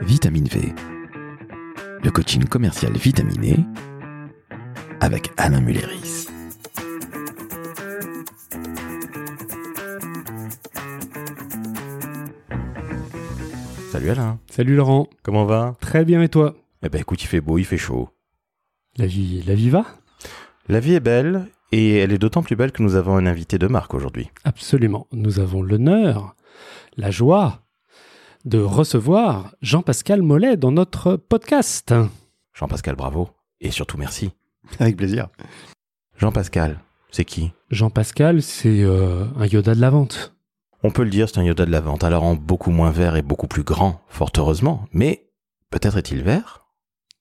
Vitamine V, le coaching commercial vitaminé avec Alain Mulleris. Salut Alain, Salut Laurent, comment va? Très bien et toi? Eh ben écoute, il fait beau, il fait chaud. La vie, la vie va? La vie est belle et elle est d'autant plus belle que nous avons un invité de marque aujourd'hui. Absolument. Nous avons l'honneur, la joie de recevoir Jean-Pascal Mollet dans notre podcast. Jean-Pascal, bravo et surtout merci. Avec plaisir. Jean-Pascal, c'est qui? Jean-Pascal, c'est euh, un Yoda de la vente. On peut le dire, c'est un Yoda de la vente, alors en beaucoup moins vert et beaucoup plus grand, fort heureusement, mais peut-être est-il vert?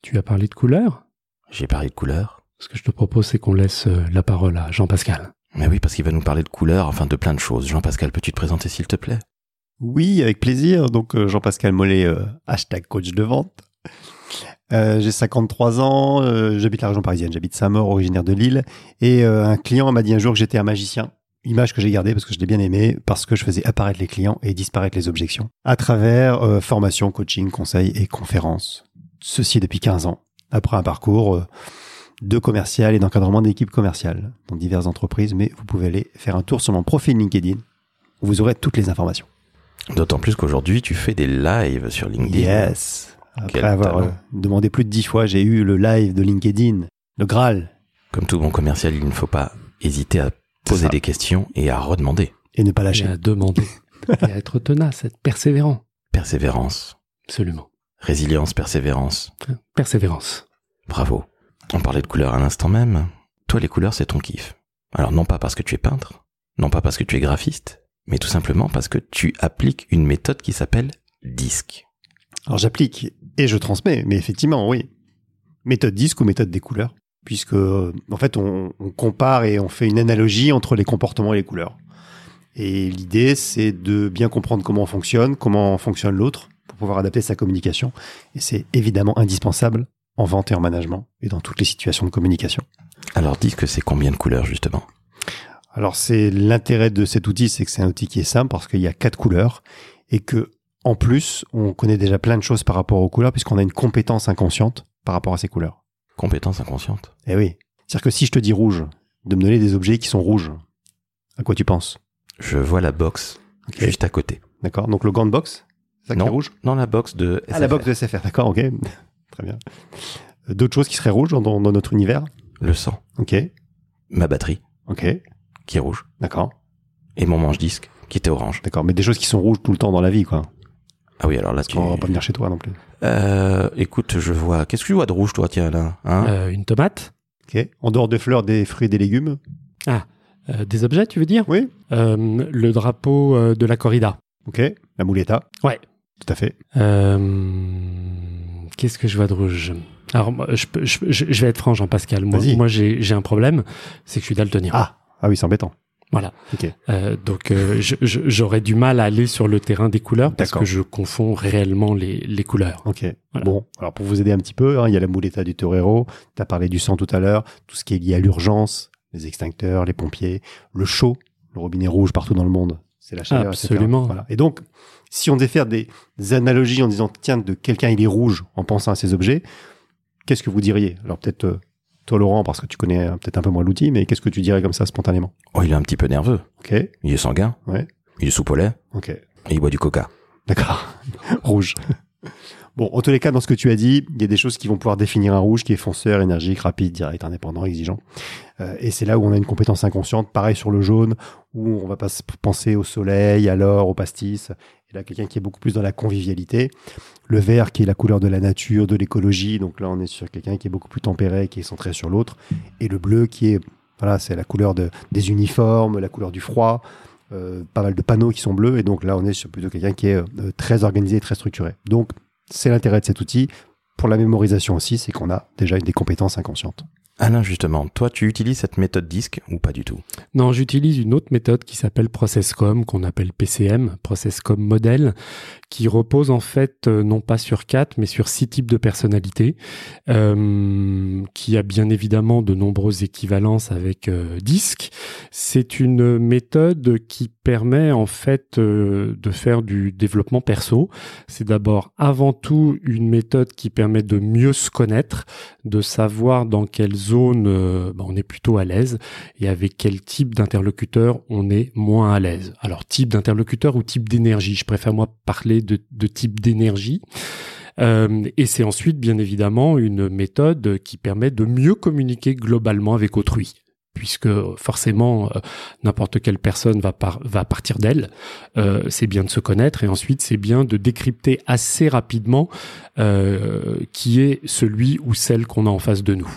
Tu as parlé de couleur? J'ai parlé de couleur. Ce que je te propose, c'est qu'on laisse euh, la parole à Jean-Pascal. Mais oui, parce qu'il va nous parler de couleur, enfin de plein de choses. Jean-Pascal, peux-tu te présenter s'il te plaît? Oui, avec plaisir. Donc euh, Jean-Pascal Mollet, euh, hashtag coach de vente. Euh, j'ai 53 ans, j'habite la région parisienne, j'habite Saint-Maur, originaire de Lille. Et un client m'a dit un jour que j'étais un magicien. Image que j'ai gardée parce que je l'ai bien aimé, parce que je faisais apparaître les clients et disparaître les objections. À travers formation, coaching, conseil et conférences. Ceci depuis 15 ans. Après un parcours de commercial et d'encadrement d'équipes commerciales dans diverses entreprises, mais vous pouvez aller faire un tour sur mon profil LinkedIn où vous aurez toutes les informations. D'autant plus qu'aujourd'hui, tu fais des lives sur LinkedIn. Yes. Après Quel avoir talent. euh, demandé plus de dix fois, j'ai eu le live de LinkedIn, le Graal, Comme tout bon commercial, il ne faut pas hésiter à poser des questions et à redemander. et ne pas Et lâcher. à demander. et à être tenace, être persévérant. Persévérance, Absolument. résilience, persévérance. Persévérance. Bravo. On parlait de couleurs à l'instant même. Toi, les couleurs, c'est ton kiff. Alors non pas parce que tu es peintre, non pas parce que tu es graphiste, mais tout simplement parce que tu appliques une méthode qui s'appelle DISC. Alors j'applique et je transmets, mais effectivement, oui. Méthode disque ou méthode des couleurs, puisque euh, en fait on, on compare et on fait une analogie entre les comportements et les couleurs. Et l'idée, c'est de bien comprendre comment on fonctionne, comment fonctionne l'autre, pour pouvoir adapter sa communication. Et c'est évidemment indispensable en vente et en management et dans toutes les situations de communication. Alors DISC, c'est combien de couleurs justement? Alors c'est l'intérêt de cet outil, c'est que c'est un outil qui est simple parce qu'il y a quatre couleurs et que en plus on connaît déjà plein de choses par rapport aux couleurs puisqu'on a une compétence inconsciente par rapport à ces couleurs. Compétence inconsciente. Eh oui, c'est-à-dire que si je te dis rouge, de me donner des objets qui sont rouges, à quoi tu penses? Je vois la box juste à côté. D'accord. Donc le gant de c'est ça qui est rouge? Non, la box de Ah la SFR. boxe de SFR, d'accord, ok, très bien. D'autres choses qui seraient rouges dans, dans notre univers? Le sang. Ok, Ma batterie, ok, qui est rouge. d'accord, Et mon manche-disque, qui était orange. d'accord. Mais des choses qui sont rouges tout le temps dans la vie, quoi. Ah oui, alors là, Parce tu... qu'on va pas venir chez toi non plus. Euh, écoute, je vois... Qu'est-ce que tu vois de rouge, toi, tiens, là hein? Euh, une tomate Ok. En dehors des fleurs, des fruits et des légumes. Euh, Des objets, tu veux dire? Oui. Euh, Le drapeau euh, de la corrida. Ok. La mouletta. Ouais. Tout à fait. Euh, Qu'est-ce que je vois de rouge? Alors, moi, je, peux- je, je- je vais être franc, Jean-Pascal. Moi, moi j'ai j'ai un problème, c'est que je suis daltonien. Ah. Ah oui, c'est embêtant. Voilà. Euh, donc, euh, j'aurais du mal à aller sur le terrain des couleurs parce que je confonds réellement les, les couleurs. Ok. Voilà. Bon, alors pour vous aider un petit peu, hein, il y a la mouletta du torero. Tu as parlé du sang tout à l'heure. Tout ce qui est lié à l'urgence, les extincteurs, les pompiers, le chaud, le robinet rouge partout dans le monde. C'est la chaleur, etc. Absolument. Voilà. Et donc, si on devait faire des, des analogies en disant, tiens, de quelqu'un il est rouge en pensant à ces objets, qu'est-ce que vous diriez? Alors peut-être euh, toi, Laurent, parce que tu connais euh, peut-être un peu moins l'outil, mais qu'est-ce que tu dirais comme ça spontanément? Oh, il est un petit peu nerveux. Ok. Il est sanguin. Ouais. Il est sous lait. Ok. Et il boit du coca. D'accord. rouge. Bon, en tous les cas, dans ce que tu as dit, il y a des choses qui vont pouvoir définir un rouge qui est fonceur, énergique, rapide, direct, indépendant, exigeant. Euh, et c'est là où on a une compétence inconsciente. Pareil sur le jaune, où on va pas se penser au soleil, à l'or, au pastis. Et là, quelqu'un qui est beaucoup plus dans la convivialité. Le vert, qui est la couleur de la nature, de l'écologie. Donc là, on est sur quelqu'un qui est beaucoup plus tempéré, qui est centré sur l'autre. Et le bleu, qui est, voilà, c'est la couleur de, des uniformes, la couleur du froid. Euh, pas mal de panneaux qui sont bleus. Et donc là, on est sur plutôt quelqu'un qui est euh, très organisé, très structuré. Donc, c'est l'intérêt de cet outil. Pour la mémorisation aussi, c'est qu'on a déjà des compétences inconscientes. Alain, justement, toi, tu utilises cette méthode disque ou pas du tout? Non, j'utilise une autre méthode qui s'appelle ProcessCom, qu'on appelle PCM, ProcessCom Model, qui repose en fait euh, non pas sur quatre, mais sur six types de personnalités, euh, qui a bien évidemment de nombreuses équivalences avec euh, disque. C'est une méthode qui permet en fait euh, de faire du développement perso. C'est d'abord avant tout une méthode qui permet de mieux se connaître, de savoir dans quelle zone euh, bah, on est plutôt à l'aise et avec quel type d'interlocuteur on est moins à l'aise? Alors type d'interlocuteur ou type d'énergie? Je préfère moi parler de, type d'énergie. Euh, et c'est ensuite, bien évidemment, une méthode qui permet de mieux communiquer globalement avec autrui puisque forcément euh, n'importe quelle personne va, par, va partir d'elle. C'est bien de se connaître et ensuite c'est bien de décrypter assez rapidement qui est celui ou celle qu'on a en face de nous.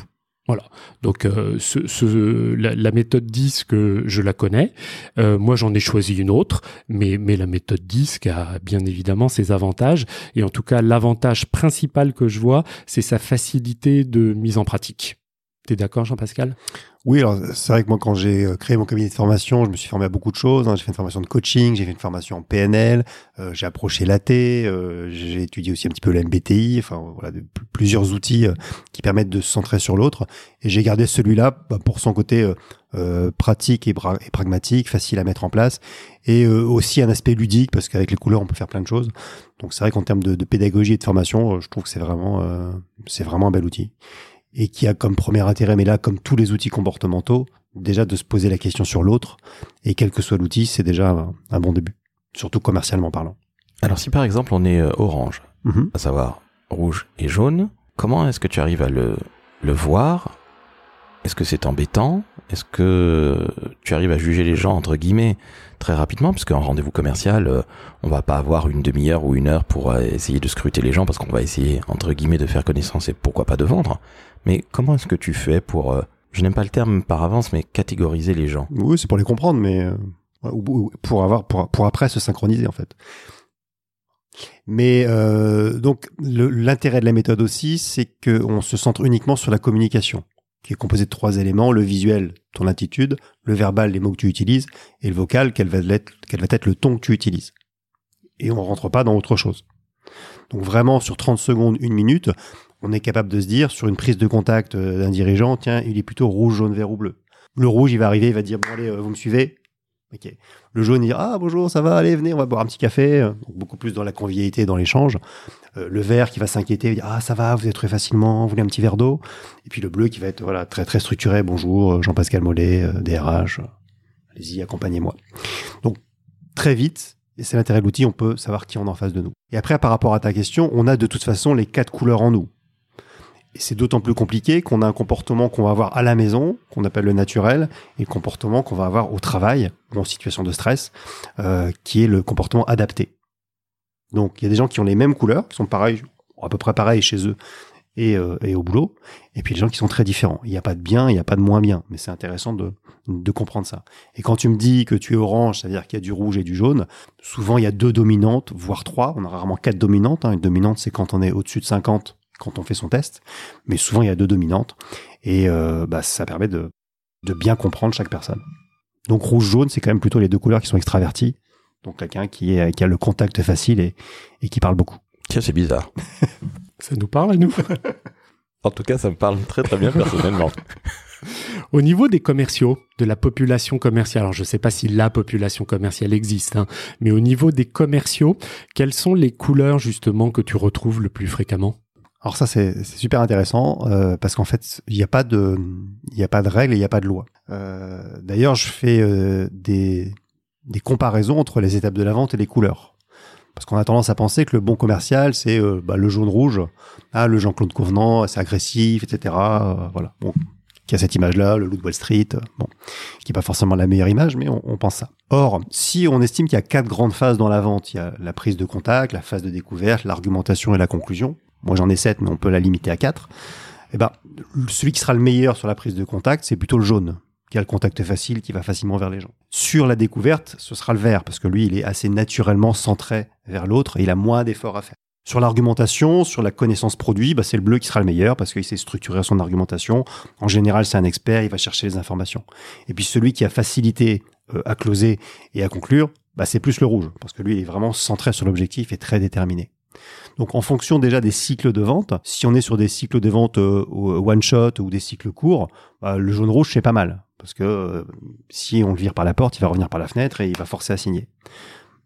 Voilà. Donc euh, ce, la, la, méthode disque, je la connais. Euh, moi, j'en ai choisi une autre, mais, mais la méthode disque a bien évidemment ses avantages. Et en tout cas, l'avantage principal que je vois, c'est sa facilité de mise en pratique. T'es d'accord, Jean-Pascal? Oui, alors c'est vrai que moi, quand j'ai euh, créé mon cabinet de formation, je me suis formé à beaucoup de choses. Hein. J'ai fait une formation de coaching, j'ai fait une formation en PNL, euh, j'ai approché l'AT, euh, j'ai étudié aussi un petit peu la MBTI, enfin voilà, plusieurs outils euh, qui permettent de se centrer sur l'autre. Et j'ai gardé celui-là bah, pour son côté pratique et, et, pragmatique, facile à mettre en place, et aussi un aspect ludique parce qu'avec les couleurs, on peut faire plein de choses. Donc c'est vrai qu'en termes de, de, pédagogie et de formation, je trouve que c'est vraiment, c'est vraiment un bel outil et qui a comme premier intérêt, mais là, comme tous les outils comportementaux, déjà de se poser la question sur l'autre, et quel que soit l'outil, c'est déjà un, un, bon début, surtout commercialement parlant. Alors si par exemple on est euh, orange, mm -hmm. à savoir rouge et jaune, comment est-ce que tu arrives à le, le voir? Est-ce que c'est embêtant? Est-ce que tu arrives à juger les gens, entre guillemets, très rapidement? Parce qu'en rendez-vous commercial, euh, on va pas avoir une demi-heure ou une heure pour euh, essayer de scruter les gens, parce qu'on va essayer, entre guillemets, de faire connaissance et pourquoi pas de vendre. Mais comment est-ce que tu fais pour, euh, je n'aime pas le terme par avance, mais catégoriser les gens? Oui, c'est pour les comprendre, mais euh, pour avoir, pour, après se synchroniser en fait. Mais euh, donc l'intérêt de la méthode aussi, c'est qu'on se centre uniquement sur la communication, qui est composée de trois éléments le visuel, ton attitude, le verbal, les mots que tu utilises, et le vocal, quel va être, le ton que tu utilises. Et on rentre pas dans autre chose. Donc vraiment sur 30 secondes, une minute, on est capable de se dire sur une prise de contact euh, d'un dirigeant, tiens, il est plutôt rouge, jaune, vert ou bleu. Le rouge, il va arriver, il va dire bon allez, euh, vous me suivez. Ok. Le jaune, il dit ah bonjour, ça va, allez venez, on va boire un petit café. Donc, beaucoup plus dans la convivialité, dans l'échange. Euh, le vert qui va s'inquiéter, dire ah ça va, vous êtes très facilement, vous voulez un petit verre d'eau. Et puis le bleu qui va être voilà très très structuré. Bonjour, Jean-Pascal Mollet, DRH. Allez-y, accompagnez-moi. Donc très vite, et c'est l'intérêt de l'outil, on peut savoir qui on a en face de nous. Et après, par rapport à ta question, on a de toute façon les quatre couleurs en nous. Et c'est d'autant plus compliqué qu'on a un comportement qu'on va avoir à la maison, qu'on appelle le naturel, et le comportement qu'on va avoir au travail ou en situation de stress, euh, qui est le comportement adapté. Donc il y a des gens qui ont les mêmes couleurs, qui sont pareils, à peu près pareils chez eux et, euh, et au boulot, et puis les gens qui sont très différents. Il n'y a pas de bien, il n'y a pas de moins bien, mais c'est intéressant de, de comprendre ça. Et quand tu me dis que tu es orange, c'est-à-dire qu'il y a du rouge et du jaune, souvent il y a deux dominantes, voire trois. On a rarement quatre dominantes. Hein. Une dominante, c'est quand on est au-dessus de 50 quand on fait son test, mais souvent il y a deux dominantes et euh, bah, ça permet de, de bien comprendre chaque personne. Donc rouge-jaune, c'est quand même plutôt les deux couleurs qui sont extraverties, donc quelqu'un qui, est, qui a le contact facile et, et qui parle beaucoup. Tiens, c'est bizarre. ça nous parle à nous En tout cas, ça me parle très très bien personnellement. Au niveau des commerciaux, de la population commerciale, alors je ne sais pas si la population commerciale existe, hein, mais au niveau des commerciaux, quelles sont les couleurs justement que tu retrouves le plus fréquemment? Alors ça c'est super intéressant euh, parce qu'en fait il n'y a pas de il y a pas de règles et il n'y a pas de loi. Euh, D'ailleurs je fais euh, des des comparaisons entre les étapes de la vente et les couleurs parce qu'on a tendance à penser que le bon commercial c'est euh, bah, le jaune rouge, ah le Jean-Claude Convenant c'est agressif etc. Euh, voilà bon qui a cette image là le loup de Wall Street bon qui est pas forcément la meilleure image mais on, on pense ça. Or si on estime qu'il y a quatre grandes phases dans la vente il y a la prise de contact, la phase de découverte, l'argumentation et la conclusion moi j'en ai 7, mais on peut la limiter à 4, eh ben, celui qui sera le meilleur sur la prise de contact, c'est plutôt le jaune, qui a le contact facile, qui va facilement vers les gens. Sur la découverte, ce sera le vert, parce que lui, il est assez naturellement centré vers l'autre, et il a moins d'efforts à faire. Sur l'argumentation, sur la connaissance produit, bah, c'est le bleu qui sera le meilleur parce qu'il sait structurer son argumentation. En général, c'est un expert, il va chercher les informations. Et puis celui qui a facilité euh, à closer et à conclure, bah, c'est plus le rouge parce que lui, il est vraiment centré sur l'objectif et très déterminé. Donc en fonction déjà des cycles de vente, si on est sur des cycles de vente euh, one shot ou des cycles courts, bah, le jaune rouge c'est pas mal parce que euh, si on le vire par la porte, il va revenir par la fenêtre et il va forcer à signer.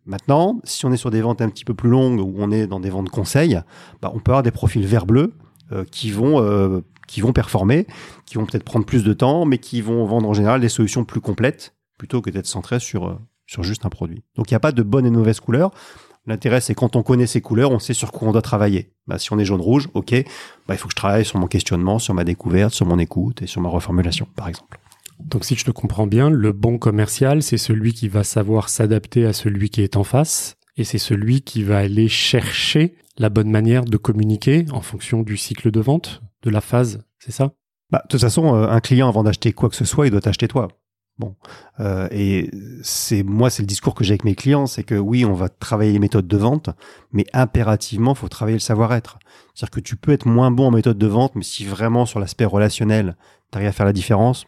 Maintenant, si on est sur des ventes un petit peu plus longues ou on est dans des ventes conseils, bah, on peut avoir des profils vert-bleu euh, qui vont euh, qui vont performer, qui vont peut-être prendre plus de temps, mais qui vont vendre en général des solutions plus complètes plutôt que d'être centrés sur euh, sur juste un produit. Donc il n'y a pas de bonne et mauvaise couleur. L'intérêt, c'est quand on connaît ces couleurs, on sait sur quoi on doit travailler. Bah, si on est jaune-rouge, ok, bah, il faut que je travaille sur mon questionnement, sur ma découverte, sur mon écoute et sur ma reformulation, par exemple. Donc si je te comprends bien, le bon commercial, c'est celui qui va savoir s'adapter à celui qui est en face, et c'est celui qui va aller chercher la bonne manière de communiquer en fonction du cycle de vente, de la phase, c'est ça? Bah, De toute façon, euh, un client, avant d'acheter quoi que ce soit, il doit t'acheter toi. Bon, euh, et c'est moi, c'est le discours que j'ai avec mes clients, c'est que oui, on va travailler les méthodes de vente, mais impérativement, faut travailler le savoir-être. C'est-à-dire que tu peux être moins bon en méthode de vente, mais si vraiment sur l'aspect relationnel, tu arrives à faire la différence,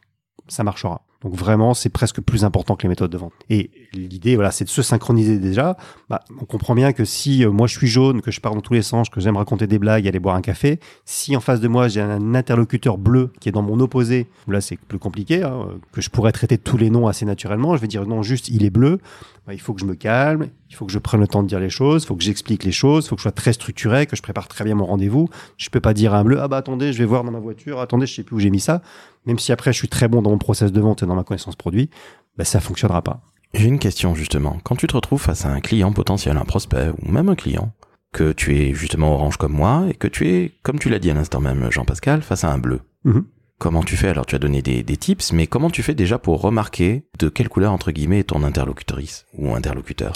ça marchera. Donc vraiment, c'est presque plus important que les méthodes de vente. Et l'idée, voilà, c'est de se synchroniser déjà. Bah, on comprend bien que si euh, moi je suis jaune, que je pars dans tous les sens, que j'aime raconter des blagues, aller boire un café, si en face de moi j'ai un interlocuteur bleu qui est dans mon opposé, là c'est plus compliqué, hein, que je pourrais traiter tous les noms assez naturellement, je vais dire non, juste il est bleu. Bah, il faut que je me calme, il faut que je prenne le temps de dire les choses, il faut que j'explique les choses, il faut que je sois très structuré, que je prépare très bien mon rendez-vous. Je peux pas dire à un bleu, ah bah attendez, je vais voir dans ma voiture, attendez, je sais plus où j'ai mis ça. Même si après je suis très bon dans mon process de vente et dans ma connaissance produit, bah ça fonctionnera pas. J'ai une question justement. Quand tu te retrouves face à un client potentiel, un prospect ou même un client, que tu es justement orange comme moi et que tu es, comme tu l'as dit à l'instant même, Jean-Pascal, face à un bleu. Mhm. Comment tu fais? Alors tu as donné des, des, tips, mais comment tu fais déjà pour remarquer de quelle couleur entre guillemets est ton interlocutrice ou interlocuteur?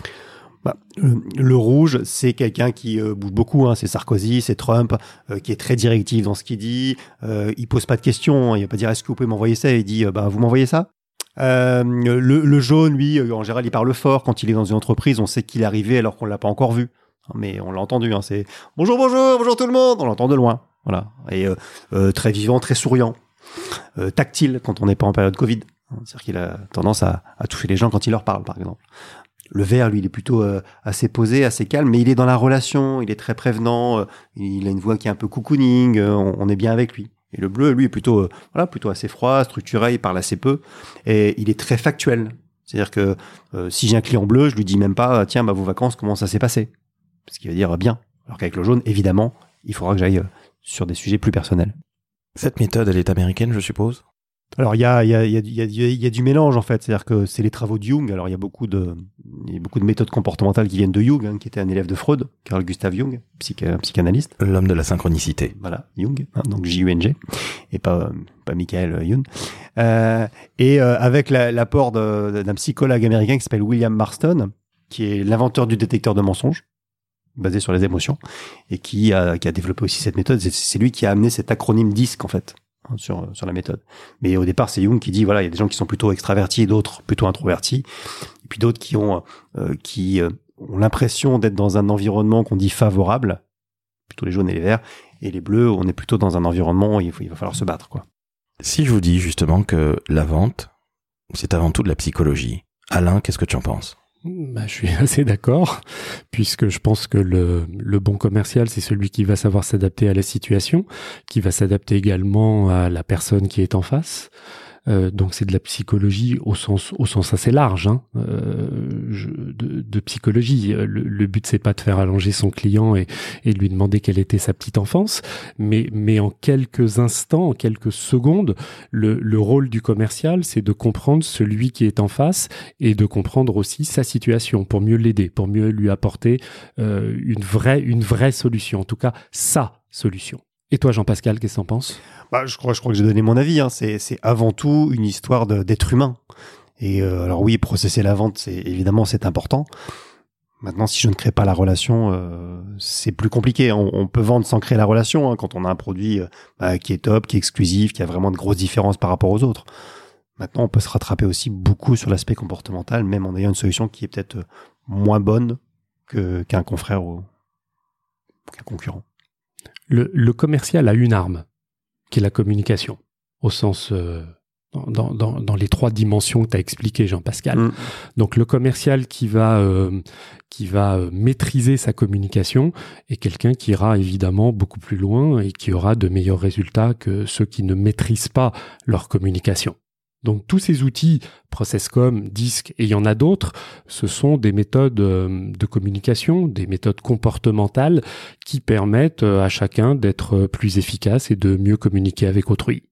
Bah, le, rouge, c'est quelqu'un qui euh, bouge beaucoup. Hein, c'est Sarkozy, c'est Trump, euh, qui est très directif dans ce qu'il dit. Euh, il pose pas de questions. Il va pas dire est-ce que vous pouvez m'envoyer ça? Il dit bah vous m'envoyez ça? Euh, le, jaune, lui, en général, il parle fort. Quand il est dans une entreprise, on sait qu'il est arrivé alors qu'on l'a pas encore vu. Mais on l'a entendu. Hein, c'est bonjour, bonjour, bonjour tout le monde. On l'entend de loin. Voilà. Et très vivant, très souriant. Euh, tactile quand on n'est pas en période Covid. C'est-à-dire qu'il a tendance à, toucher les gens quand il leur parle, par exemple. Le vert, lui, il est plutôt euh, assez posé, assez calme, mais il est dans la relation, il est très prévenant, euh, il a une voix qui est un peu cocooning, on, est bien avec lui. Et le bleu, lui, est plutôt, voilà, plutôt assez froid, structuré, il parle assez peu, et il est très factuel. C'est-à-dire que si j'ai un client bleu, je lui dis même pas, tiens, bah, vos vacances, comment ça s'est passé? Ce qui veut dire bien. Alors qu'avec le jaune, évidemment, il faudra que j'aille sur des sujets plus personnels. Cette méthode, elle est américaine, je suppose? Alors il y a, y, a, y, a, y a, du mélange en fait, c'est-à-dire que c'est les travaux de Jung. Alors il y a beaucoup de, y a beaucoup de méthodes comportementales qui viennent de Jung, hein, qui était un élève de Freud, Carl Gustav Jung, psychanalyste. L'homme de la synchronicité. Voilà, Jung, hein, donc J-U-N-G, et pas pas Michael Jung. Euh, et euh, avec l'apport d'un psychologue américain qui s'appelle William Marston, qui est l'inventeur du détecteur de mensonges basé sur les émotions et qui a, qui a développé aussi cette méthode. C'est lui qui a amené cet acronyme DISC en fait sur sur la méthode. Mais au départ, c'est Jung qui dit voilà, il y a des gens qui sont plutôt extravertis, d'autres plutôt introvertis, et puis d'autres qui ont euh, qui euh, ont l'impression d'être dans un environnement qu'on dit favorable, plutôt les jaunes et les verts, et les bleus, on est plutôt dans un environnement où il, il va falloir se battre quoi. Si je vous dis justement que la vente, c'est avant tout de la psychologie, Alain, qu'est-ce que tu en penses? Bah, je suis assez d'accord, puisque je pense que le, le bon commercial, c'est celui qui va savoir s'adapter à la situation, qui va s'adapter également à la personne qui est en face. Euh, donc c'est de la psychologie au sens au sens assez large hein, euh, de, de, psychologie. Le, le but c'est pas de faire allonger son client et, et lui demander quelle était sa petite enfance, mais mais en quelques instants, en quelques secondes, le, le rôle du commercial c'est de comprendre celui qui est en face et de comprendre aussi sa situation pour mieux l'aider, pour mieux lui apporter euh, une vraie une vraie solution, en tout cas sa solution. Et toi Jean-Pascal, qu'est-ce que t'en penses? Bah, je crois, je crois que j'ai donné mon avis. Hein. C'est, c'est avant tout une histoire d'être humain. Et euh, alors oui, processer la vente, c'est évidemment c'est important. Maintenant, si je ne crée pas la relation, euh, c'est plus compliqué. On, peut vendre sans créer la relation hein, quand on a un produit euh, bah, qui est top, qui est exclusif, qui a vraiment de grosses différences par rapport aux autres. Maintenant, on peut se rattraper aussi beaucoup sur l'aspect comportemental, même en ayant une solution qui est peut-être moins bonne qu'un confrère ou, un concurrent. Le, le, commercial a une arme, qui est la communication, au sens euh, dans, dans, dans, les trois dimensions que tu as expliqué, Jean-Pascal. Mm. Donc le commercial qui va euh, qui va euh, maîtriser sa communication est quelqu'un qui ira évidemment beaucoup plus loin et qui aura de meilleurs résultats que ceux qui ne maîtrisent pas leur communication. Donc tous ces outils, Processcom, Disc et il y en a d'autres, ce sont des méthodes euh, de communication, des méthodes comportementales qui permettent à chacun d'être plus efficace et de mieux communiquer avec autrui.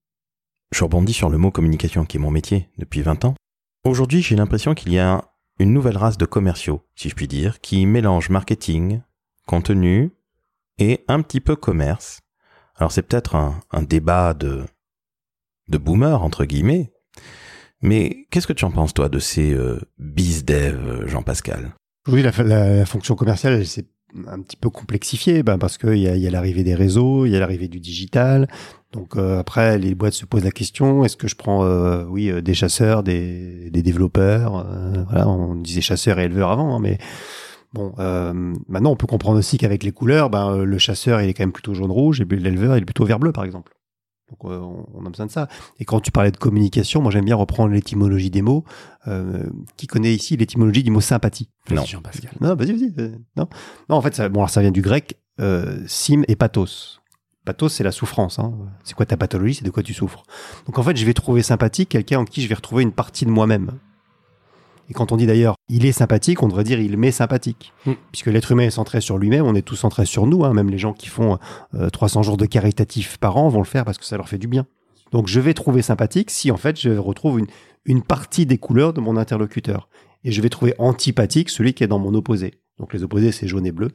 Je rebondis sur le mot communication qui est mon métier depuis 20 ans. Aujourd'hui, j'ai l'impression qu'il y a une nouvelle race de commerciaux, si je puis dire, qui mélange marketing, contenu et un petit peu commerce. Alors c'est peut-être un, débat de, de boomer, entre guillemets, mais qu'est-ce que tu en penses, toi, de ces euh, biz-dev, Jean-Pascal? Oui, la, la, fonction commerciale, c'est un petit peu complexifié, ben parce qu'il y a, y a l'arrivée des réseaux, il y a l'arrivée du digital. Donc euh, après, les boîtes se posent la question est-ce que je prends, euh, oui, euh, des chasseurs, des, des développeurs Voilà, on disait chasseurs et éleveurs avant, hein, mais bon, maintenant on peut comprendre aussi qu'avec les couleurs, ben le chasseur il est quand même plutôt jaune rouge et l'éleveur il est plutôt vert bleu, par exemple. Donc on a besoin de ça. Et quand tu parlais de communication, moi j'aime bien reprendre l'étymologie des mots. Euh, qui connaît ici l'étymologie du mot sympathie? Non. Jean-Pascal. Non, vas-y, vas-y. Non, non, en fait, ça, bon, alors ça vient du grec euh, sim et pathos. Pathos, c'est la souffrance. Hein. C'est quoi ta pathologie? C'est de quoi tu souffres. Donc en fait, je vais trouver sympathique quelqu'un en qui je vais retrouver une partie de moi-même. Et quand on dit d'ailleurs il est sympathique, on devrait dire il m'est sympathique. Mm. Puisque l'être humain est centré sur lui-même, on est tous centrés sur nous. Hein. Même les gens qui font 300 euh, jours de caritatif par an vont le faire parce que ça leur fait du bien. Donc je vais trouver sympathique si en fait je retrouve une, une partie des couleurs de mon interlocuteur. Et je vais trouver antipathique celui qui est dans mon opposé. Donc les opposés c'est jaune et bleu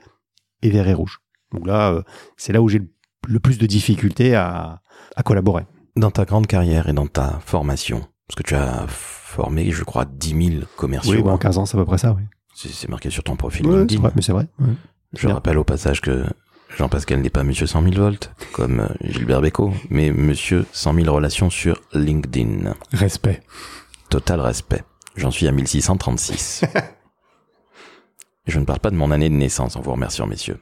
et vert et rouge. Donc là, euh, c'est là où j'ai le plus de difficultés à, à collaborer. Dans ta grande carrière et dans ta formation, parce que tu as formé, je crois, 10 000 commerciaux. Oui, en 15 ans, c'est à peu près ça, oui. C'est marqué sur ton profil ouais, LinkedIn. mais c'est vrai. Je rappelle au passage que Jean-Pascal n'est pas Monsieur 100 000 volts, comme euh, Gilbert Bécaud, mais Monsieur 100 000 relations sur LinkedIn. Respect. Total respect. J'en suis à 1636. je ne parle pas de mon année de naissance en vous remerciant, messieurs.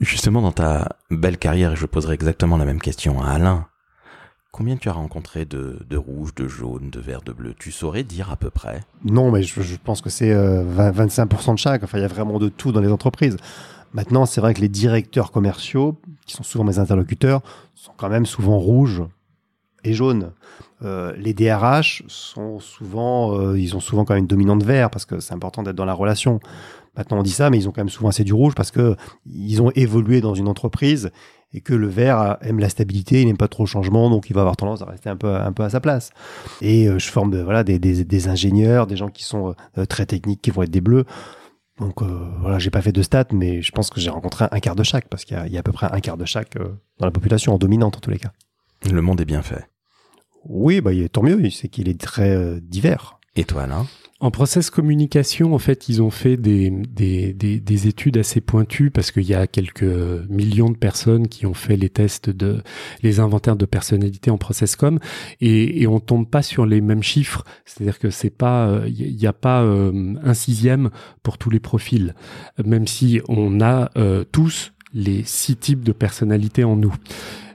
Justement, dans ta belle carrière, je poserai exactement la même question à Alain. Combien tu as rencontré de, de rouge, de jaune, de vert, de bleu? Tu saurais dire à peu près? Non, mais je, pense que c'est 25% euh, de chaque. Enfin, il y a vraiment de tout dans les entreprises. Maintenant, c'est vrai que les directeurs commerciaux, qui sont souvent mes interlocuteurs, sont quand même souvent rouges et jaunes. Euh, les DRH sont souvent, euh, ils ont souvent quand même une dominante vert parce que c'est important d'être dans la relation. Maintenant, on dit ça, mais ils ont quand même souvent assez du rouge parce que ils ont évolué dans une entreprise et que le vert aime la stabilité, il n'aime pas trop le changement, donc il va avoir tendance à rester un peu, à sa place. Et euh, je forme des, des, ingénieurs, des gens qui sont très techniques, qui vont être des bleus. Donc euh, voilà, j'ai pas fait de stats, mais je pense que j'ai rencontré un quart de chaque, parce qu'il y, y, a à peu près un quart de chaque dans la population, en dominante en tous les cas. Le monde est bien fait. Oui, bah, tant mieux, c'est qu'il est très divers. Et toi, Alain? En process communication, en fait, ils ont fait des, des, des, des études assez pointues parce qu'il y a quelques millions de personnes qui ont fait les tests de les inventaires de personnalité en process com et, et on tombe pas sur les mêmes chiffres. C'est-à-dire que c'est pas, il euh, n'y a pas euh, un sixième pour tous les profils, même si on a euh, tous les six types de personnalité en nous.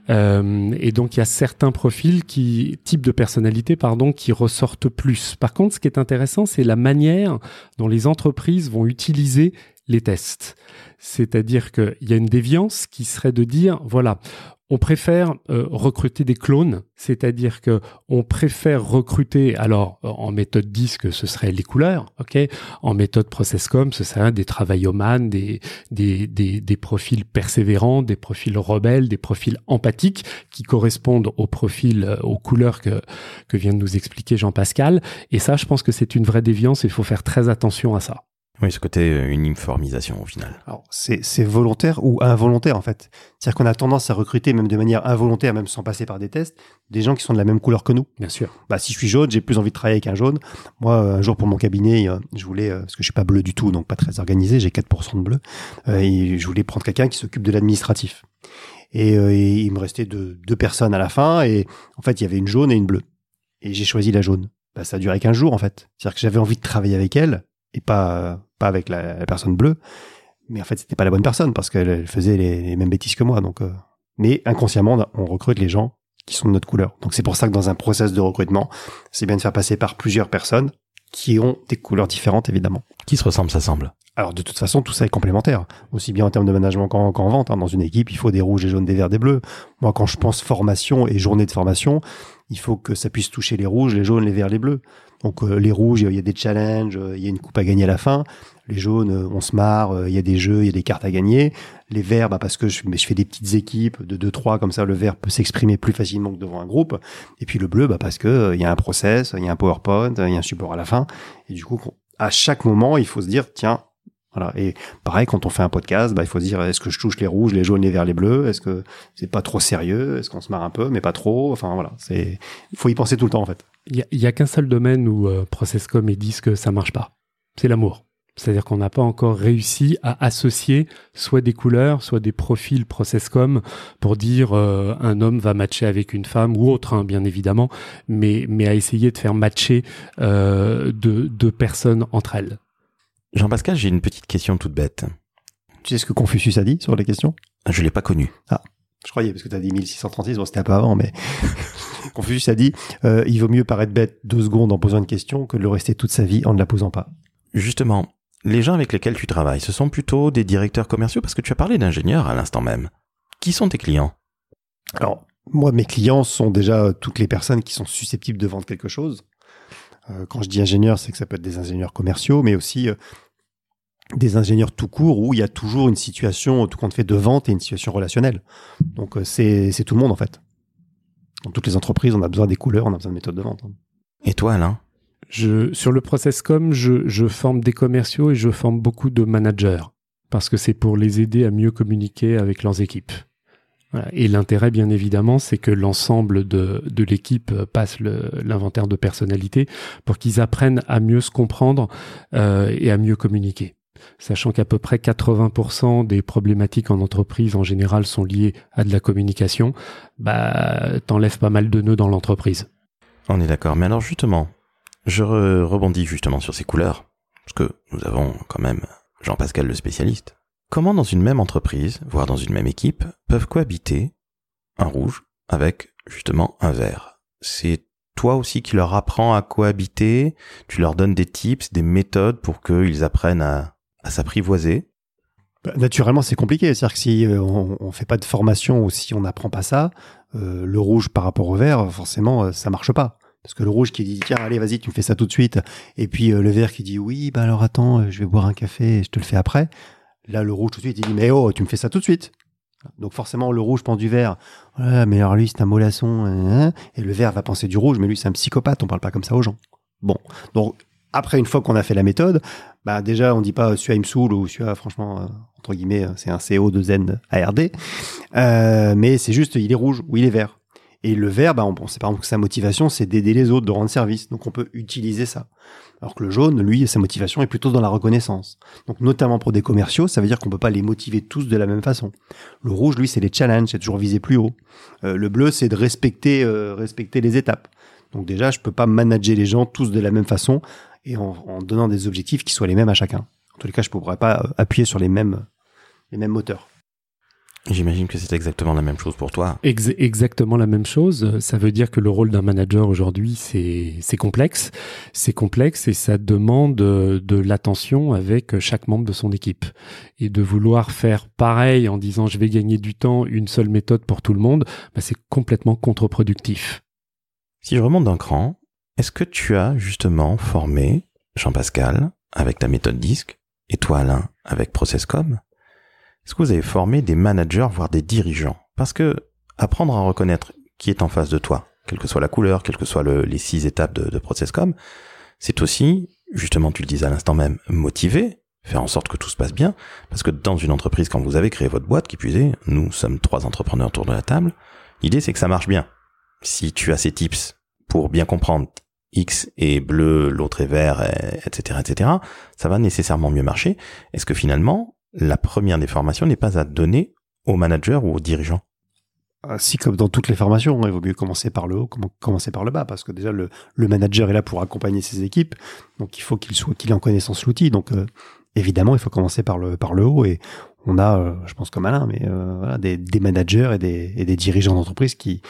Euh, et donc il y a certains profils qui, types de personnalité, pardon, qui ressortent plus. Par contre, ce qui est intéressant, c'est la manière dont les entreprises vont utiliser les tests. C'est-à-dire qu'il y a une déviance qui serait de dire, voilà, on préfère euh, recruter des clones, c'est-à-dire que on préfère recruter, alors en méthode disque, ce serait les couleurs, ok, en méthode processcom, ce serait des travaillomanes, des, des, des, des profils persévérants, des profils rebelles, des profils empathiques qui correspondent au profil, euh, aux couleurs que, que vient de nous expliquer Jean-Pascal. Et ça, je pense que c'est une vraie déviance, il faut faire très attention à ça. Oui, ce côté euh, uniformisation au final. Alors, c'est volontaire ou involontaire en fait. C'est-à-dire qu'on a tendance à recruter même de manière involontaire, même sans passer par des tests, des gens qui sont de la même couleur que nous. Bien sûr. Bah, si je suis jaune, j'ai plus envie de travailler avec un jaune. Moi, un jour pour mon cabinet, euh, je voulais, euh, parce que je suis pas bleu du tout, donc pas très organisé, j'ai 4% de bleu, et je voulais prendre quelqu'un qui s'occupe de l'administratif. Et, il me restait deux, deux personnes à la fin, et en fait, il y avait une jaune et une bleue. Et j'ai choisi la jaune. Bah, ça a duré qu'un jour en fait. C'est-à-dire que j'avais envie de travailler avec elle et pas pas avec la, personne bleue. mais en fait c'était pas la bonne personne parce qu'elle faisait les, mêmes bêtises que moi. Donc, euh, mais inconsciemment, on recrute les gens qui sont de notre couleur. Donc c'est pour ça que dans un process de recrutement, c'est bien de faire passer par plusieurs personnes qui ont des couleurs différentes évidemment. Qui se ressemblent, ça semble. Alors de toute façon, tout ça est complémentaire, aussi bien en termes de management qu'en vente. Hein. Dans une équipe, il faut des rouges, des jaunes, des verts, des bleus. Moi, quand je pense formation et journée de formation, il faut que ça puisse toucher les rouges, les jaunes, les verts, les bleus. Donc euh, les rouges, il y a des challenges, euh, il y a une coupe à gagner à la fin. Les jaunes, euh, on se marre, il y a des jeux, il y a des cartes à gagner. Les verts, bah parce que je, fais des petites équipes de 2-3, comme ça le vert peut s'exprimer plus facilement que devant un groupe. Et puis le bleu, bah parce que il y a un process, il y a un PowerPoint, il y a un support à la fin. Et du coup, à chaque moment, il faut se dire, tiens, voilà. Et pareil, quand on fait un podcast, bah, il faut se dire est-ce que je touche les rouges, les jaunes, les verts, les bleus? Est-ce que c'est pas trop sérieux? Est-ce qu'on se marre un peu, mais pas trop? Enfin voilà, c'est faut y penser tout le temps en fait. Il y a, qu'un seul domaine où euh, Processcom et que ça marche pas. C'est l'amour. C'est-à-dire qu'on n'a pas encore réussi à associer soit des couleurs, soit des profils Processcom pour dire euh, un homme va matcher avec une femme ou autre, hein, bien évidemment, mais, mais à essayer de faire matcher euh, deux, deux personnes entre elles. Jean-Pascal, j'ai une petite question toute bête. Tu sais ce que Confucius a dit sur les questions? Je l'ai pas connu. Ah, je croyais, parce que tu as dit 1636, bon, c'était un peu avant, mais Confucius a dit euh, il vaut mieux paraître bête deux secondes en posant une question que de le rester toute sa vie en ne la posant pas. Justement, les gens avec lesquels tu travailles, ce sont plutôt des directeurs commerciaux parce que tu as parlé d'ingénieurs à l'instant même. Qui sont tes clients? Alors, moi, mes clients sont déjà toutes les personnes qui sont susceptibles de vendre quelque chose. Euh, quand je dis ingénieur, c'est que ça peut être des ingénieurs commerciaux, mais aussi euh, des ingénieurs tout court où il y a toujours une situation, tout compte fait, de vente et une situation relationnelle. Donc euh, c'est tout le monde en fait. Dans toutes les entreprises, on a besoin des couleurs, on a besoin de méthodes de vente. Hein. Et toi, Alain? Je, Sur le process com, je, je forme des commerciaux et je forme beaucoup de managers parce que c'est pour les aider à mieux communiquer avec leurs équipes. Et l'intérêt, bien évidemment, c'est que l'ensemble de, de l'équipe passe l'inventaire de personnalité pour qu'ils apprennent à mieux se comprendre euh, et à mieux communiquer sachant qu'à peu près 80% des problématiques en entreprise en général sont liées à de la communication, bah t'enlèves pas mal de nœuds dans l'entreprise. On est d'accord. Mais alors justement, je rebondis justement sur ces couleurs, parce que nous avons quand même Jean-Pascal le spécialiste. Comment dans une même entreprise, voire dans une même équipe, peuvent cohabiter un rouge avec justement un vert? C'est toi aussi qui leur apprends à cohabiter, tu leur donnes des tips, des méthodes pour qu'ils apprennent à, à s'apprivoiser. Bah, Naturellement, c'est compliqué. C'est-à-dire que si euh, on, on fait pas de formation ou si on n'apprend pas ça, euh, le rouge par rapport au vert, forcément, euh, ça marche pas. Parce que le rouge qui dit tiens allez vas-y tu me fais ça tout de suite. Et puis le vert qui dit oui bah alors attends je vais boire un café et je te le fais après. Là le rouge tout de suite il dit mais oh tu me fais ça tout de suite. Donc forcément le rouge pense du vert. Mais alors lui c'est un mollasson hein, hein. et le vert va penser du rouge mais lui c'est un psychopathe. On parle pas comme ça aux gens. Bon. Donc après, une fois qu'on a fait la méthode, bah déjà, on dit pas il me saoule ou celui-là, franchement, euh, entre guillemets, c'est un CO2N ARD. Euh, mais c'est juste, il est rouge ou il est vert. Et le vert, bah, on, sait par exemple que sa motivation, c'est d'aider les autres, de rendre service. Donc on peut utiliser ça. Alors que le jaune, lui, sa motivation est plutôt dans la reconnaissance. Donc notamment pour des commerciaux, ça veut dire qu'on peut pas les motiver tous de la même façon. Le rouge, lui, c'est les challenges, c'est toujours viser plus haut. Euh, le bleu, c'est de respecter, respecter les étapes. Donc déjà, je peux pas manager les gens tous de la même façon et en, donnant des objectifs qui soient les mêmes à chacun. En tous les cas, je ne pourrais pas euh, appuyer sur les mêmes, les mêmes moteurs. J'imagine que c'est exactement la même chose pour toi. exactement la même chose. Ça veut dire que le rôle d'un manager aujourd'hui, c'est complexe. C'est complexe et ça demande de l'attention avec chaque membre de son équipe. Et de vouloir faire pareil en disant je vais gagner du temps, une seule méthode pour tout le monde, bah c'est complètement contre-productif. Si je remonte d'un cran, est-ce que tu as justement formé Jean-Pascal avec ta méthode disque et toi Alain avec Processcom Est-ce que vous avez formé des managers voire des dirigeants? Parce que apprendre à reconnaître qui est en face de toi, quelle que soit la couleur, quelles que soient les six étapes de, de Processcom, c'est aussi, justement tu le disais à l'instant même, motiver, faire en sorte que tout se passe bien, parce que dans une entreprise, quand vous avez créé votre boîte, qui puisait, nous sommes trois entrepreneurs autour de la table, l'idée c'est que ça marche bien. Si tu as ces tips pour bien comprendre X est bleu, l'autre est vert, etc., etc., ça va nécessairement mieux marcher. Est-ce que finalement, la première des formations n'est pas à donner au manager ou au dirigeant? Ah, si comme dans toutes les formations, il vaut mieux commencer par le haut, commencer par le bas, parce que déjà le, manager est là pour accompagner ses équipes, donc il faut qu'il soit qu'il ait en connaissance l'outil. Donc euh, évidemment, il faut commencer par le, par le haut et on a, euh, je pense comme Alain, mais euh, voilà, des, des managers et des, et des dirigeants d'entreprise qui,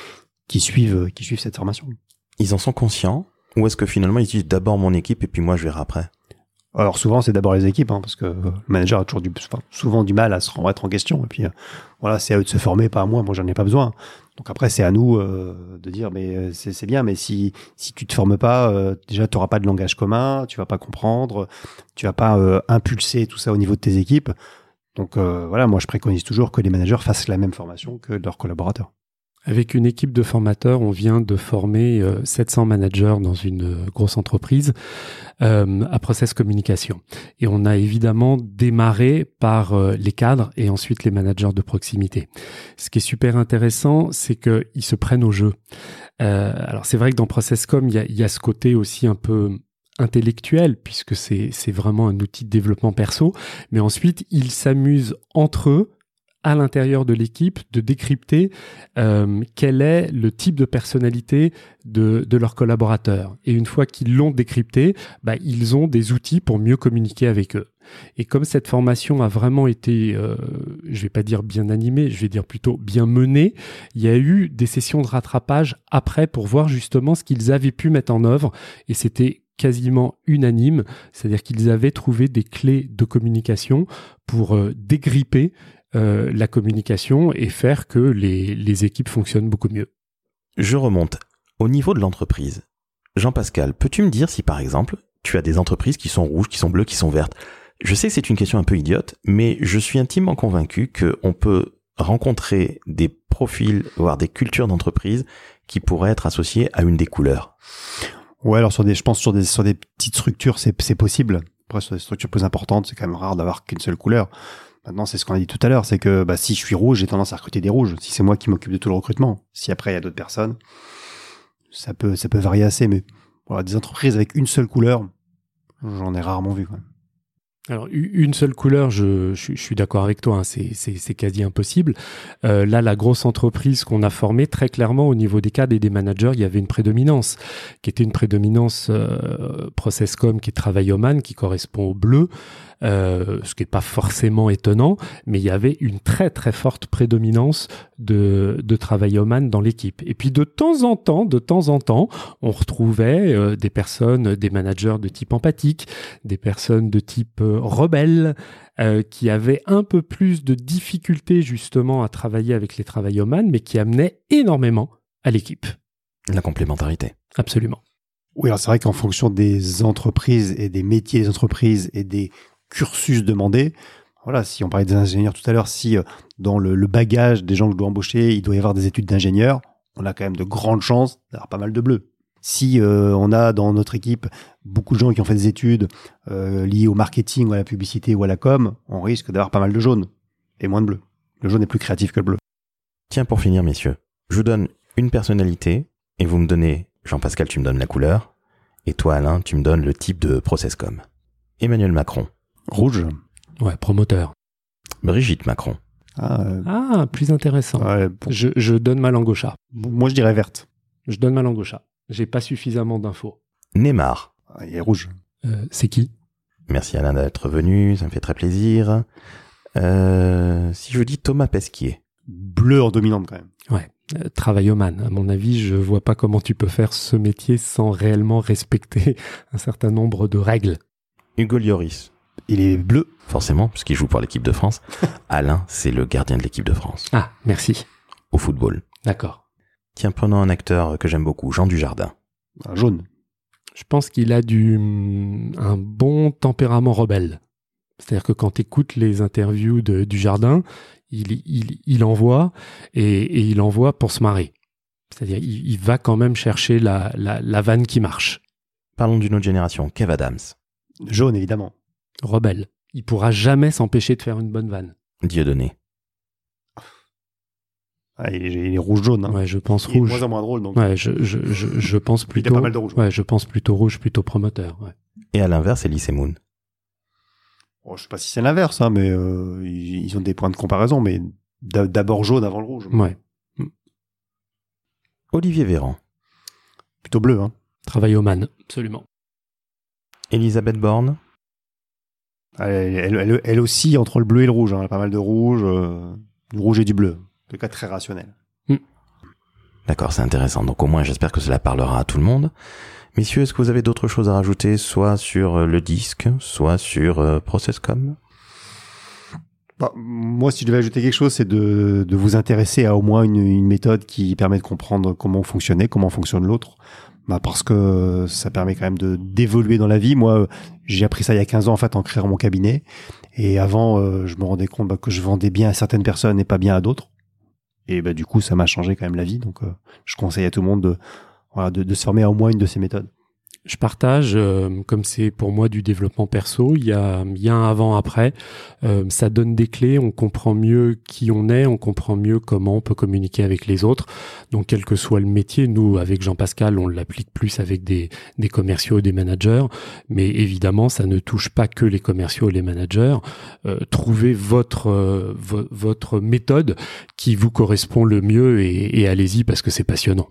qui suivent, qui suivent cette formation. Ils en sont conscients ou est-ce que finalement ils disent d'abord mon équipe et puis moi je verrai après? Alors souvent c'est d'abord les équipes, hein, parce que le manager a toujours du, souvent du mal à se remettre en question. Et puis euh, voilà, c'est à eux de se former, pas à moi. Moi j'en ai pas besoin. Donc après c'est à nous euh, de dire mais euh, c'est bien, mais si si tu te formes pas, euh, déjà tu auras pas de langage commun, tu vas pas comprendre, tu vas pas impulser tout ça au niveau de tes équipes. Donc voilà, moi je préconise toujours que les managers fassent la même formation que leurs collaborateurs. Avec une équipe de formateurs, on vient de former 700 euh, managers dans une euh, grosse entreprise euh, à Process Communication. Et on a évidemment démarré par les cadres et ensuite les managers de proximité. Ce qui est super intéressant, c'est qu'ils se prennent au jeu. alors c'est vrai que dans ProcessCom, il y a, y a ce côté aussi un peu intellectuel puisque c'est vraiment un outil de développement perso mais ensuite ils s'amusent entre eux à l'intérieur de l'équipe de décrypter euh, quel est le type de personnalité de, leurs collaborateurs. Et une fois qu'ils l'ont décrypté, bah, ils ont des outils pour mieux communiquer avec eux. Et comme cette formation a vraiment été, euh, je vais pas dire bien animée, je vais dire plutôt bien menée, il y a eu des sessions de rattrapage après pour voir justement ce qu'ils avaient pu mettre en œuvre. Et c'était quasiment unanime, c'est-à-dire qu'ils avaient trouvé des clés de communication pour euh, dégripper euh, la communication et faire que les, équipes fonctionnent beaucoup mieux. Je remonte. Au niveau de l'entreprise, Jean-Pascal, peux-tu me dire si par exemple, tu as des entreprises qui sont rouges, qui sont bleues, qui sont vertes? Je sais que c'est une question un peu idiote, mais je suis intimement convaincu qu'on peut rencontrer des profils, voire des cultures d'entreprise qui pourraient être associées à une des couleurs. Ouais, alors sur des, je pense sur des sur des petites structures, c'est c'est possible. Après sur des structures plus importantes, c'est quand même rare d'avoir qu'une seule couleur. Maintenant, c'est ce qu'on a dit tout à l'heure, c'est que bah, si je suis rouge, j'ai tendance à recruter des rouges. Si c'est moi qui m'occupe de tout le recrutement, si après il y a d'autres personnes, ça peut ça peut varier assez. Mais voilà, des entreprises avec une seule couleur, j'en ai rarement vu. Quoi. Alors une seule couleur, je, je, suis d'accord avec toi, hein, c'est quasi impossible. Euh, là, la grosse entreprise qu'on a formée, très clairement au niveau des cadres et des managers, il y avait une prédominance, qui était une prédominance euh, Processcom qui est Travailloman, qui correspond au bleu, euh, ce qui n'est pas forcément étonnant, mais il y avait une très très forte prédominance de, de Travailloman dans l'équipe. Et puis de temps en temps, de temps en temps, on retrouvait euh, des personnes, des managers de type empathique, des personnes de type euh, rebelle, euh, qui avaient un peu plus de difficultés justement à travailler avec les Travailloman, mais qui amenaient énormément à l'équipe. La complémentarité. Absolument. Oui, alors c'est vrai qu'en fonction des entreprises et des métiers des entreprises et des cursus demandé. Voilà, si on parlait des ingénieurs tout à l'heure, si euh, dans le, bagage des gens que je dois embaucher, il doit y avoir des études d'ingénieur, on a quand même de grandes chances d'avoir pas mal de bleus. Si euh, on a dans notre équipe beaucoup de gens qui ont fait des études euh, liées au marketing ou à la publicité ou à la com, on risque d'avoir pas mal de jaunes et moins de bleus. Le jaune est plus créatif que le bleu. Tiens, pour finir, messieurs, je vous donne une personnalité et vous me donnez, Jean-Pascal, tu me donnes la couleur, et toi, Alain, tu me donnes le type de process com. Emmanuel Macron, Rouge. Ouais, promoteur. Brigitte Macron. Ah, euh, ah plus intéressant. je, je, donne ma langue au chat. Moi, je dirais verte. Je donne ma langue au chat. J'ai pas suffisamment d'infos. Neymar. Ah, il est rouge. Euh, c'est qui? Merci Alain d'être venu, ça me fait très plaisir. Euh, si je dis Thomas Pesquier. Bleu en dominante quand même. Ouais. Euh, travailloman. À mon avis, je vois pas comment tu peux faire ce métier sans réellement respecter un certain nombre de règles. Hugo Lloris. Il est bleu. Forcément, puisqu'il joue pour l'équipe de France. Alain, c'est le gardien de l'équipe de France. Ah, merci. Au football. D'accord. Tiens, prenons un acteur que j'aime beaucoup, Jean Dujardin. Un jaune. Je pense qu'il a du, un bon tempérament rebelle. C'est-à-dire que quand tu écoutes les interviews de, du jardin, il, il, il envoie et, et, il envoie pour se marrer. C'est-à-dire il, il, va quand même chercher la, la, la vanne qui marche. Parlons d'une autre génération, Kev Adams. Jaune, évidemment. Rebelle. Il pourra jamais s'empêcher de faire une bonne vanne. Dieudonné. Ah, il, est, rouge-jaune. Hein. Ouais, je pense rouge. moins en moins drôle. Donc. Ouais, je, je, je, je pense plutôt. Il y a pas mal de rouge. Ouais, je pense plutôt rouge, plutôt promoteur. Ouais. Et à l'inverse, Elise Moon. Oh, je sais pas si c'est l'inverse, hein, mais euh, ils ont des points de comparaison, mais d'abord jaune avant le rouge. Ouais. Olivier Véran. Plutôt bleu, hein. Travail au man, absolument. Elisabeth Borne. Elle, elle, elle, elle oscille entre le bleu et le rouge. Hein. Elle a pas mal de rouge, euh, du rouge et du bleu. En tout cas, très rationnel. D'accord, c'est intéressant. Donc au moins, j'espère que cela parlera à tout le monde. Messieurs, est-ce que vous avez d'autres choses à rajouter, soit sur euh, le disque, soit sur euh, Processcom Bah, moi, si je devais ajouter quelque chose, c'est de, de vous intéresser à au moins une, une méthode qui permet de comprendre comment fonctionner, comment fonctionne l'autre. Bah, parce que ça permet quand même de d'évoluer dans la vie. Moi, j'ai appris ça il y a 15 ans en fait en créant mon cabinet. Et avant, euh, je me rendais compte bah, que je vendais bien à certaines personnes et pas bien à d'autres. Et bah, du coup, ça m'a changé quand même la vie. Donc, euh, je conseille à tout le monde de, de, de se former à au moins une de ces méthodes. Je partage, euh, comme c'est pour moi du développement perso, il y a, y un avant-après. Euh, ça donne des clés, on comprend mieux qui on est, on comprend mieux comment on peut communiquer avec les autres. Donc quel que soit le métier, nous, avec Jean-Pascal, on l'applique plus avec des, commerciaux et des managers. Mais évidemment, ça ne touche pas que les commerciaux et les managers. Euh, trouvez votre, euh, vo- votre méthode qui vous correspond le mieux et, et allez-y parce que c'est passionnant.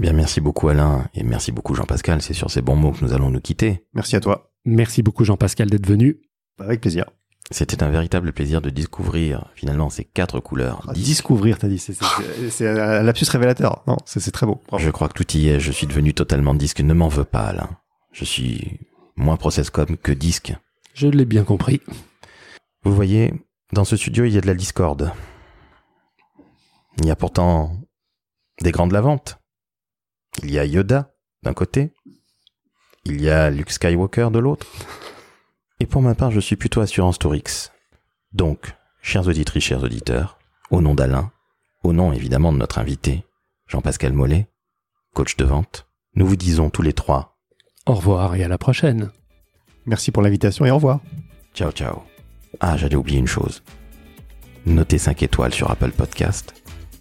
Bien, merci beaucoup Alain et merci beaucoup Jean-Pascal. C'est sur ces bons mots que nous allons nous quitter. Merci à toi. Merci beaucoup Jean-Pascal d'être venu. Avec plaisir. C'était un véritable plaisir de découvrir finalement ces quatre couleurs. Ah. Découvrir, t'as dit. C'est- un lapsus révélateur. Non, c'est très beau. Bravo. Je crois que tout y est. Je suis devenu totalement disque. Ne m'en veux pas Alain. Je suis moins Processcom que disque. Je l'ai bien compris. Vous voyez, dans ce studio, il y a de la discorde. Il y a pourtant des grands de la vente. Il y a Yoda d'un côté. Il y a Luke Skywalker de l'autre. Et pour ma part, je suis plutôt Assurance Tourix. Donc, chers auditrices, chers auditeurs, au nom d'Alain, au nom évidemment de notre invité, Jean-Pascal Mollet, coach de vente, nous vous disons tous les trois, Au revoir et à la prochaine. Merci pour l'invitation et au revoir. Ciao, ciao. Ah, j'allais oublier une chose. Notez 5 étoiles sur Apple Podcast.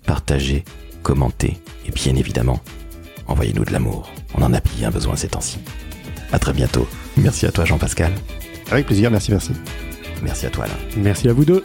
Partagez, commentez et bien évidemment, envoyez-nous de l'amour. On en a bien besoin ces temps-ci. À très bientôt. Merci à toi Jean-Pascal. Avec plaisir. Merci, merci. Merci à toi Alain. Merci à vous deux.